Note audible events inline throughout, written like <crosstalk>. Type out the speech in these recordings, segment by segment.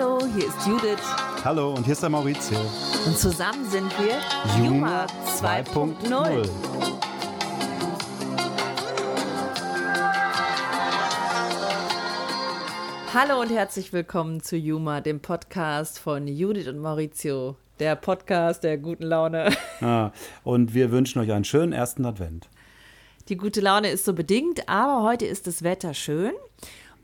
Hallo, hier ist Judith. Hallo, und hier ist der Maurizio. Und zusammen sind wir Juma 2.0. Hallo und herzlich willkommen zu Juma, dem Podcast von Judith und Maurizio. Der Podcast der guten Laune. <laughs> Ah, und wir wünschen euch einen schönen ersten Advent. Die gute Laune ist so bedingt, aber heute ist das Wetter schön.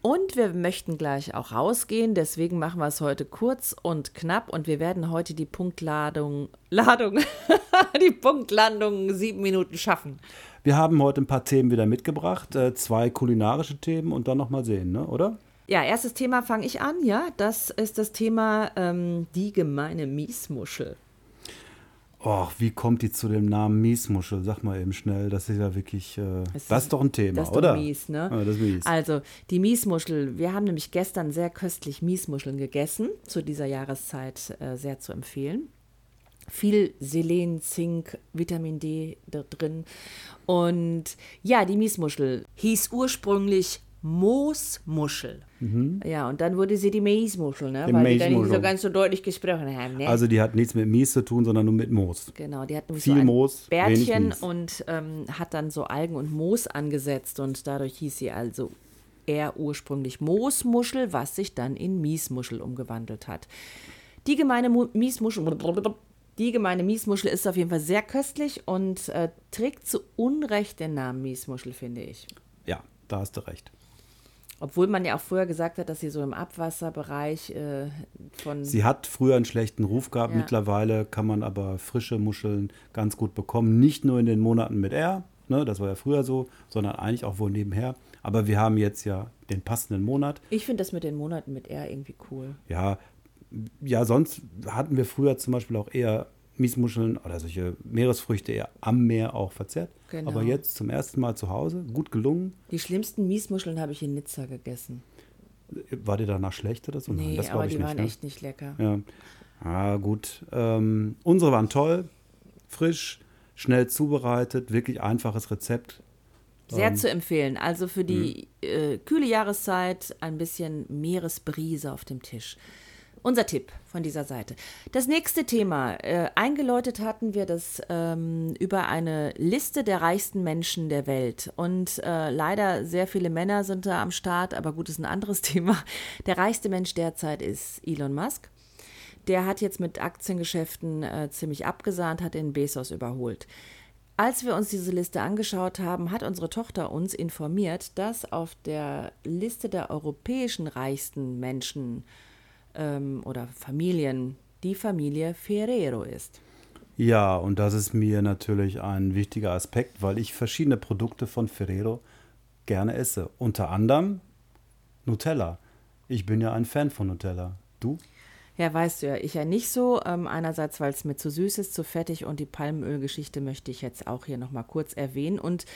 Und wir möchten gleich auch rausgehen, deswegen machen wir es heute kurz und knapp und wir werden heute die Punktladung, Ladung, <laughs> die Punktlandung sieben Minuten schaffen. Wir haben heute ein paar Themen wieder mitgebracht, äh, zwei kulinarische Themen und dann nochmal sehen, ne? oder? Ja, erstes Thema fange ich an, ja. Das ist das Thema ähm, die gemeine Miesmuschel. Och, wie kommt die zu dem Namen Miesmuschel? Sag mal eben schnell, das ist ja wirklich, äh, das, das, ist doch ein Thema, das ist oder? Doch mies, ne? Ja, das ist mies. Also, die Miesmuschel, wir haben nämlich gestern sehr köstlich Miesmuscheln gegessen, zu dieser Jahreszeit äh, sehr zu empfehlen. Viel Selen, Zink, Vitamin D da drin. Und ja, die Miesmuschel hieß ursprünglich Moosmuschel. Mhm. Ja, und dann wurde sie die Maismuschel, ne? weil die dann nicht so ganz so deutlich gesprochen haben. Ne? Also die hat nichts mit Mies zu tun, sondern nur mit Moos. Genau, die hat nämlich Viel so ein Moos, Bärtchen und ähm, hat dann so Algen und Moos angesetzt und dadurch hieß sie also eher ursprünglich Moosmuschel, was sich dann in Miesmuschel umgewandelt hat. Die gemeine Mu Miesmuschel die gemeine Miesmuschel ist auf jeden Fall sehr köstlich und äh, trägt zu Unrecht den Namen Miesmuschel, finde ich. Ja, da hast du recht. Obwohl man ja auch früher gesagt hat, dass sie so im Abwasserbereich äh, von. Sie hat früher einen schlechten Ruf gehabt. Ja. Mittlerweile kann man aber frische Muscheln ganz gut bekommen. Nicht nur in den Monaten mit R, ne, das war ja früher so, sondern eigentlich auch wohl nebenher. Aber wir haben jetzt ja den passenden Monat. Ich finde das mit den Monaten mit R irgendwie cool. Ja, ja, sonst hatten wir früher zum Beispiel auch eher Miesmuscheln oder solche Meeresfrüchte eher am Meer auch verzehrt. Genau. Aber jetzt zum ersten Mal zu Hause, gut gelungen. Die schlimmsten Miesmuscheln habe ich in Nizza gegessen. War dir danach schlecht oder so? Nee, Nein, das aber ich die nicht, waren ne? echt nicht lecker. Ja, ah, gut. Ähm, unsere waren toll, frisch, schnell zubereitet, wirklich einfaches Rezept. Sehr ähm, zu empfehlen. Also für die äh, kühle Jahreszeit ein bisschen Meeresbrise auf dem Tisch. Unser Tipp von dieser Seite. Das nächste Thema. Äh, eingeläutet hatten wir das ähm, über eine Liste der reichsten Menschen der Welt. Und äh, leider sehr viele Männer sind da am Start, aber gut, ist ein anderes <laughs> Thema. Der reichste Mensch derzeit ist Elon Musk. Der hat jetzt mit Aktiengeschäften äh, ziemlich abgesahnt, hat den Bezos überholt. Als wir uns diese Liste angeschaut haben, hat unsere Tochter uns informiert, dass auf der Liste der europäischen reichsten Menschen ähm, oder Familien die Familie Ferrero ist. Ja, und das ist mir natürlich ein wichtiger Aspekt, weil ich verschiedene Produkte von Ferrero gerne esse. Unter anderem Nutella. Ich bin ja ein Fan von Nutella. Du? Ja, weißt du ja, ich ja nicht so. Ähm, einerseits, weil es mir zu süß ist, zu fettig und die Palmölgeschichte möchte ich jetzt auch hier nochmal kurz erwähnen. Und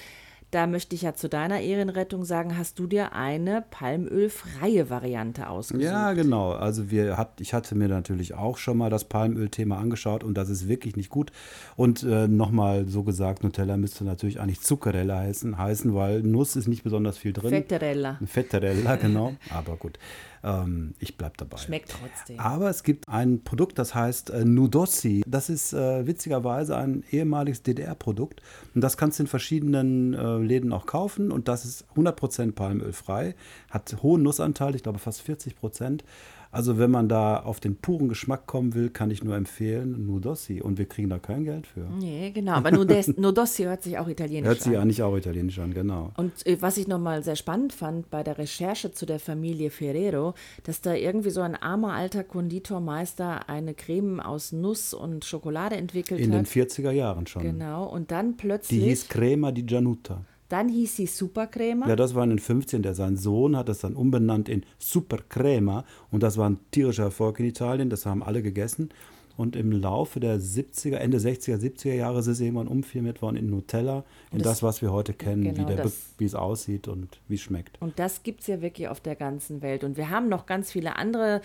da möchte ich ja zu deiner Ehrenrettung sagen, hast du dir eine palmölfreie Variante ausgesucht? Ja, genau. Also wir hat, ich hatte mir natürlich auch schon mal das Palmöl-Thema angeschaut und das ist wirklich nicht gut. Und äh, nochmal so gesagt, Nutella müsste natürlich eigentlich Zuckerella heißen, heißen, weil Nuss ist nicht besonders viel drin. Fetterella. Fetterella, genau. Aber gut. Ähm, ich bleibe dabei. Schmeckt trotzdem. Aber es gibt ein Produkt, das heißt äh, Nudossi. Das ist äh, witzigerweise ein ehemaliges DDR-Produkt. Und das kannst du in verschiedenen äh, Läden auch kaufen. Und das ist 100% palmölfrei. Hat hohen Nussanteil, ich glaube fast 40 Prozent. Also wenn man da auf den puren Geschmack kommen will, kann ich nur empfehlen, Nudossi. Und wir kriegen da kein Geld für. Nee, genau. Aber Nudossi hört sich auch italienisch hört an. Hört sich eigentlich auch italienisch an, genau. Und äh, was ich nochmal sehr spannend fand bei der Recherche zu der Familie Ferrero, dass da irgendwie so ein armer alter Konditormeister eine Creme aus Nuss und Schokolade entwickelt In hat. In den 40er Jahren schon. Genau. Und dann plötzlich... Die hieß Crema di Gianutta. Dann hieß sie Supercrema. Ja, das war in den 15. Der sein Sohn hat das dann umbenannt in Supercrema. Und das war ein tierischer Erfolg in Italien. Das haben alle gegessen. Und im Laufe der 70er, Ende 60er, 70er Jahre ist es irgendwann umfirmiert worden in Nutella, in das, das, was wir heute kennen, genau wie, der, wie es aussieht und wie es schmeckt. Und das gibt es ja wirklich auf der ganzen Welt. Und wir haben noch ganz viele andere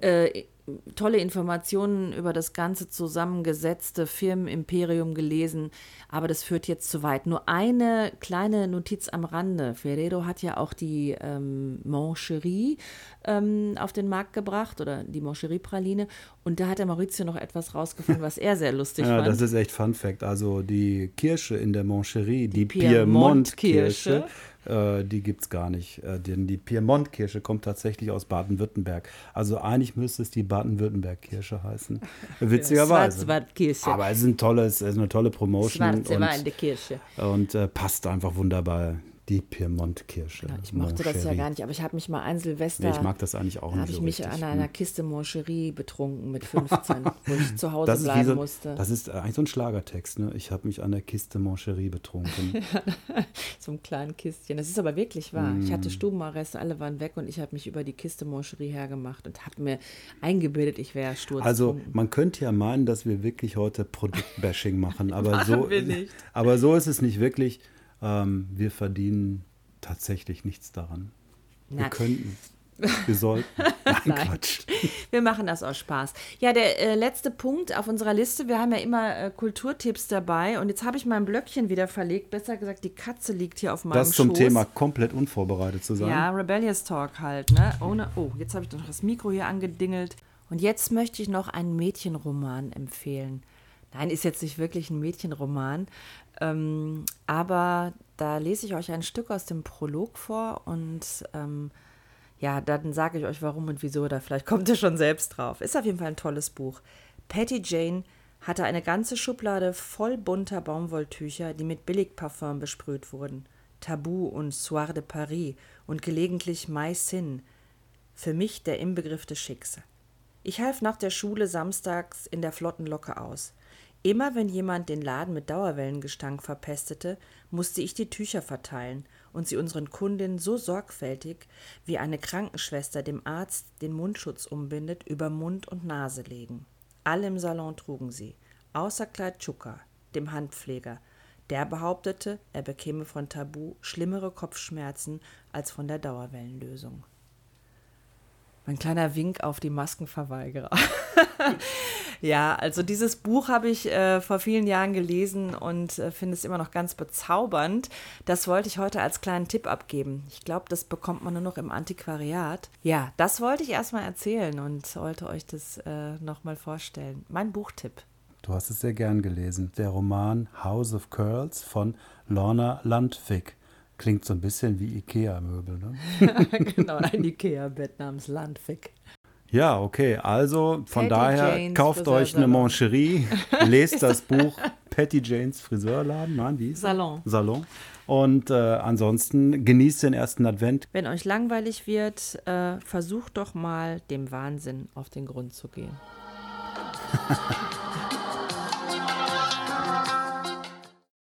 äh, tolle Informationen über das ganze zusammengesetzte Firmenimperium gelesen, aber das führt jetzt zu weit. Nur eine kleine Notiz am Rande. Ferrero hat ja auch die ähm, Moncherie ähm, auf den Markt gebracht oder die Moncherie-Praline und da hat der Maurizio noch etwas rausgefunden, was er sehr lustig <laughs> ja, fand. das ist echt Fun Fact. Also die Kirsche in der Moncherie, die, die Piemont-Kirsche, äh, die gibt es gar nicht. Äh, denn die Piemont-Kirsche kommt tatsächlich aus Baden-Württemberg. Also eigentlich müsste es die Baden-Württemberg-Kirsche heißen. <laughs> Witzigerweise. Schwarzwaldkirsche. Aber es ist, ein tolles, es ist eine tolle Promotion. Schwarze und, Kirsche. Und äh, passt einfach wunderbar die Piemont-Kirsche. Genau, ich mochte das ja gar nicht, aber ich habe mich mal ein Silvester. Nee, ich mag das eigentlich auch nicht. habe ich so mich richtig. an einer hm. Kiste Moncherie betrunken mit 15, <laughs> wo ich zu Hause das bleiben so, musste. Das ist eigentlich so ein Schlagertext, ne? Ich habe mich an der Kiste Moncherie betrunken. <laughs> so ein kleines Kistchen. Das ist aber wirklich wahr. Mm. Ich hatte hm. Stubenarrest, alle waren weg und ich habe mich über die Kiste Moncherie hergemacht und habe mir eingebildet, ich wäre sturztrunken. Also man könnte ja meinen, dass wir wirklich heute Produktbashing machen, aber <laughs> machen so, wir nicht. aber so ist es nicht wirklich. Ähm, wir verdienen tatsächlich nichts daran. Nein. Wir könnten. Wir sollten. <laughs> Nein, Nein, Quatsch. <laughs> Wir machen das aus Spaß. Ja, der äh, letzte Punkt auf unserer Liste. Wir haben ja immer äh, Kulturtipps dabei. Und jetzt habe ich mein Blöckchen wieder verlegt. Besser gesagt, die Katze liegt hier auf meinem Das zum Schoß. Thema komplett unvorbereitet zu sein. Ja, Rebellious Talk halt. Ne? Ohne, oh, jetzt habe ich noch das Mikro hier angedingelt. Und jetzt möchte ich noch einen Mädchenroman empfehlen. Nein, ist jetzt nicht wirklich ein Mädchenroman. Ähm, aber da lese ich euch ein Stück aus dem Prolog vor und ähm, ja, dann sage ich euch warum und wieso, oder vielleicht kommt ihr schon selbst drauf. Ist auf jeden Fall ein tolles Buch. Patty Jane hatte eine ganze Schublade voll bunter Baumwolltücher, die mit Billigparfum besprüht wurden. Tabu und Soir de Paris und gelegentlich My Sin. Für mich der Inbegriff des Schicks. Ich half nach der Schule samstags in der flotten Locke aus. Immer wenn jemand den Laden mit Dauerwellengestank verpestete, musste ich die Tücher verteilen und sie unseren Kundinnen so sorgfältig, wie eine Krankenschwester dem Arzt den Mundschutz umbindet, über Mund und Nase legen. Alle im Salon trugen sie, außer Kleid Tschuka, dem Handpfleger. Der behauptete, er bekäme von Tabu schlimmere Kopfschmerzen als von der Dauerwellenlösung. Mein kleiner Wink auf die Maskenverweigerer. <laughs> ja, also dieses Buch habe ich äh, vor vielen Jahren gelesen und äh, finde es immer noch ganz bezaubernd. Das wollte ich heute als kleinen Tipp abgeben. Ich glaube, das bekommt man nur noch im Antiquariat. Ja, das wollte ich erstmal erzählen und wollte euch das äh, nochmal vorstellen. Mein Buchtipp. Du hast es sehr gern gelesen. Der Roman House of Curls von Lorna Landvik. Klingt so ein bisschen wie Ikea-Möbel, ne? <laughs> genau, ein Ikea-Bett namens Landvik. Ja, okay. Also von Patty daher Janes kauft euch eine. Moncherie, <laughs> lest das Buch Patty Janes Friseurladen, nein, wie ist Salon. Salon. Und äh, ansonsten genießt den ersten Advent. Wenn euch langweilig wird, äh, versucht doch mal dem Wahnsinn auf den Grund zu gehen. <laughs>